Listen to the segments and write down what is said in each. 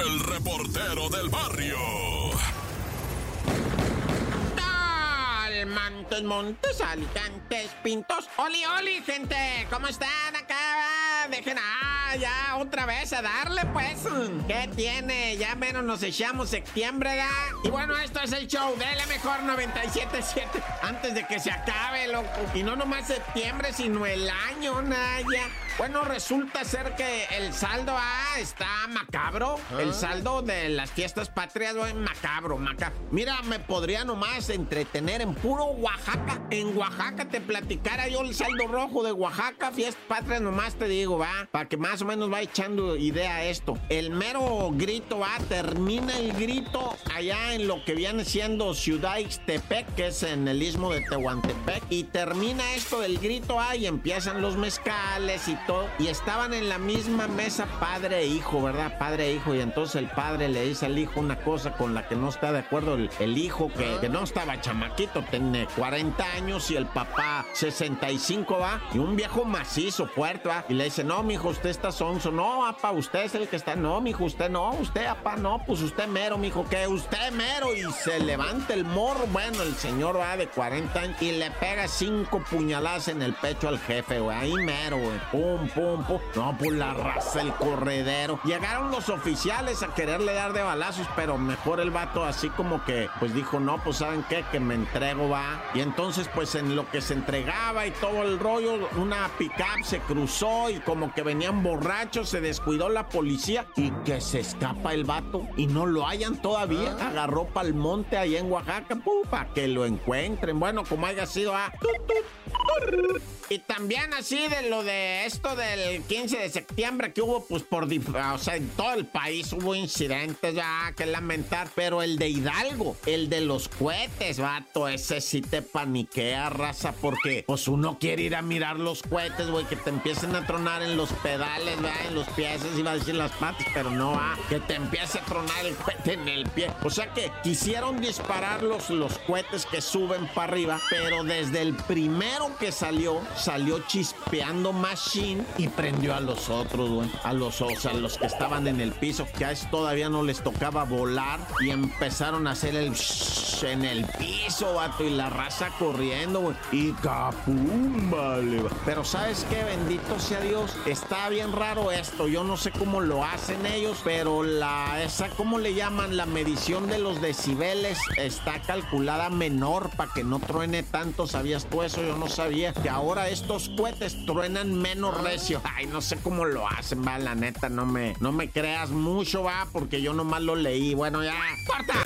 el reportero del barrio. Montes, Montes, Alicantes, Pintos. Oli, oli, gente. ¿Cómo están acá? Dejen, ah, ya otra vez a darle, pues. ¿Qué tiene? Ya menos nos echamos septiembre, ¿da? Y bueno, esto es el show de la mejor 97.7. Antes de que se acabe, loco. Y no nomás septiembre, sino el año, Naya. Bueno, resulta ser que el saldo ah, está macabro. El saldo de las fiestas patrias, güey, macabro, macabro. Mira, me podría nomás entretener en puro Oaxaca. En Oaxaca te platicara yo el saldo rojo de Oaxaca, fiestas patrias, nomás te digo, va. Para que más o menos va echando idea esto. El mero grito, va, termina el grito allá en lo que viene siendo Ciudad Ixtepec, que es en el istmo de Tehuantepec. Y termina esto del grito, ah, y empiezan los mezcales y y estaban en la misma mesa padre e hijo, ¿verdad? Padre e hijo. Y entonces el padre le dice al hijo una cosa con la que no está de acuerdo el, hijo, que, no estaba chamaquito, tiene 40 años y el papá 65 va. Y un viejo macizo, fuerte va. Y le dice, no, mijo, usted está sonso. No, apa, usted es el que está. No, mijo, usted no. Usted, apa, no. Pues usted mero, mijo, que usted mero. Y se levanta el morro. Bueno, el señor va de 40 años y le pega cinco puñaladas en el pecho al jefe, güey. Ahí mero, güey pum, pum, No, pues la raza, el corredero. Llegaron los oficiales a quererle dar de balazos, pero mejor el vato así como que, pues dijo, no, pues ¿saben qué? Que me entrego, va. Y entonces, pues en lo que se entregaba y todo el rollo, una pickup se cruzó y como que venían borrachos, se descuidó la policía y que se escapa el vato y no lo hayan todavía. Ah. Agarró pa'l monte ahí en Oaxaca, pum, para que lo encuentren. Bueno, como haya sido, ah. Y también así de lo de esto del 15 de septiembre que hubo, pues por, o sea, en todo el país hubo incidentes ya que lamentar, pero el de Hidalgo, el de los cohetes, vato, ese sí te paniquea, raza, porque pues uno quiere ir a mirar los cohetes, güey, que te empiecen a tronar en los pedales, ¿verdad? En los pies, iba a decir las patas, pero no, va, que te empiece a tronar el cohete en el pie. O sea que quisieron disparar los, los cohetes que suben para arriba, pero desde el primero que salió, salió chispeando Machine y prendió a los otros, güey. A los, o sea, los que estaban en el piso, que a eso todavía no les tocaba volar y empezaron a hacer el en el piso, vato, y la raza corriendo, güey. Y capum. Pero ¿sabes qué? Bendito sea Dios. Está bien raro esto. Yo no sé cómo lo hacen ellos, pero la, esa, ¿cómo le llaman? La medición de los decibeles está calculada menor para que no truene tanto. ¿Sabías tú eso? Yo no sabía que ahora estos cohetes truenan menos recio. Ay, no sé cómo lo hacen, va, la neta, no me, no me creas mucho, va, porque yo nomás lo leí. Bueno, ya, corta.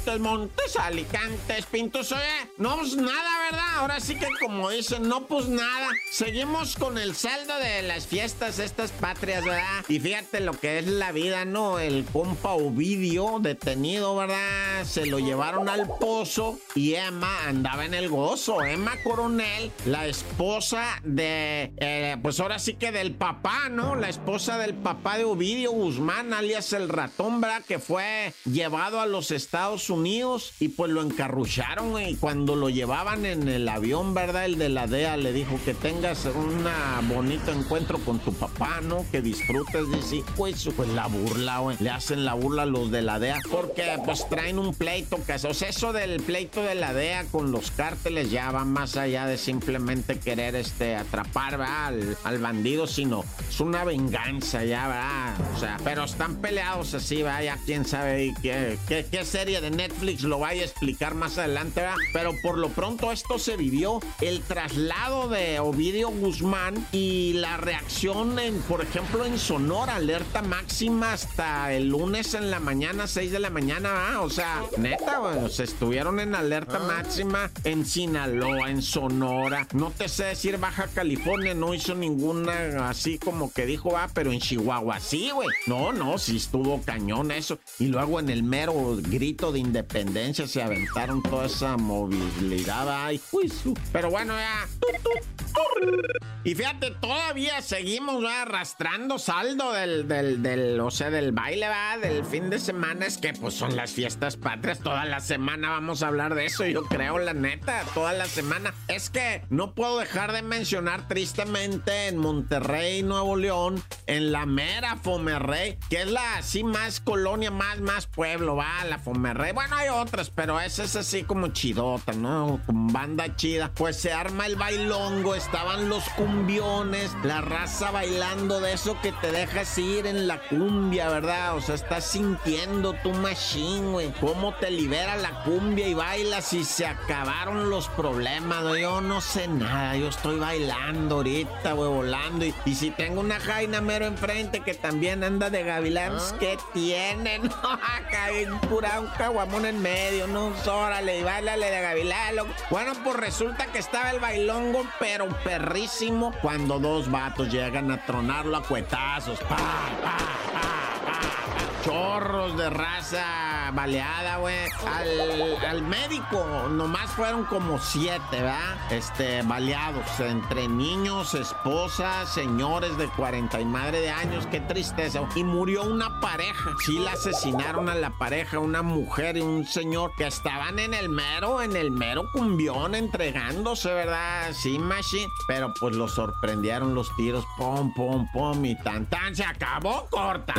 Montes, Montes, Alicantes, Pintos. Oye, no, pues nada, ¿verdad? Ahora sí que como dicen, no, pues nada. Seguimos con el saldo de las fiestas, estas patrias, ¿verdad? Y fíjate lo que es la vida, ¿no? El compa Ovidio, detenido, ¿verdad? Se lo llevaron al pozo y Emma andaba en el gozo. Emma Coronel, la esposa de, eh, pues ahora sí que del papá, ¿no? La esposa del papá de Ovidio Guzmán, alias el ratón, ¿verdad? Que fue llevado a los Estados Unidos y pues lo encarrucharon y cuando lo llevaban en el avión, ¿verdad? El de la DEA le dijo que tengas un bonito encuentro con tu papá, ¿no? Que disfrutes sí. Pues, pues la burla, güey. Le hacen la burla a los de la DEA porque pues traen un pleito, que o sea, eso del pleito de la DEA con los cárteles ya va más allá de simplemente querer este atrapar Al, al bandido, sino es una venganza ya, ¿verdad? O sea, pero están peleados así, vaya, quién sabe qué, qué, qué serie de Netflix lo vaya a explicar más adelante, ¿verdad? pero por lo pronto esto se vivió, el traslado de Ovidio Guzmán y la reacción en, por ejemplo, en Sonora, alerta máxima hasta el lunes en la mañana, 6 de la mañana, o sea, neta, bueno, se estuvieron en alerta ah. máxima en Sinaloa, en Sonora, no te sé decir Baja California, no hizo ninguna así como que dijo, ah, pero en Chihuahua sí, güey, no, no, sí estuvo cañón eso, y luego en el mero grito de independencia se aventaron toda esa movilidad. Ay, juicio. Pero bueno, ya. Y fíjate, todavía seguimos arrastrando saldo del, del, del, o sea, del baile, va, del fin de semana. Es que pues son las fiestas patrias. Toda la semana vamos a hablar de eso, yo creo, la neta, toda la semana. Es que no puedo dejar de mencionar tristemente en Monterrey, Nuevo León, en la mera Fomerrey, que es la así más colonia, más, más pueblo, va, la Fomerrey. Bueno, hay otras, pero esa es así como chidota, ¿no? Con banda chida. Pues se arma el bailongo, estaban los cumbiones, la raza bailando de eso que te dejas ir en la cumbia, ¿verdad? O sea, estás sintiendo tu machine, güey. Cómo te libera la cumbia y bailas y se acabaron los problemas, ¿no? Yo no sé nada, yo estoy bailando ahorita, güey, volando. Y, y, si tengo una jaina mero enfrente que también anda de gavilanes, ¿qué tienen? Acá pura un caguamón en medio, no, órale, y bailale de gavilán. Bueno, pues resulta que estaba el bailongo, pero perrísimo cuando dos vatos llegan a tronarlo a cuetazos. ¡Pa, pa, pa, Chorros de raza baleada, güey. Al, al, médico nomás fueron como siete, ¿verdad? Este, baleados. Entre niños, esposas, señores de 40 y madre de años. Qué tristeza. Y murió una pareja. Sí, la asesinaron a la pareja, una mujer y un señor que estaban en el mero, en el mero cumbión entregándose, ¿verdad? Sí, machine. Pero pues los sorprendieron los tiros. Pom, pom, pom y tan, tan. Se acabó corta.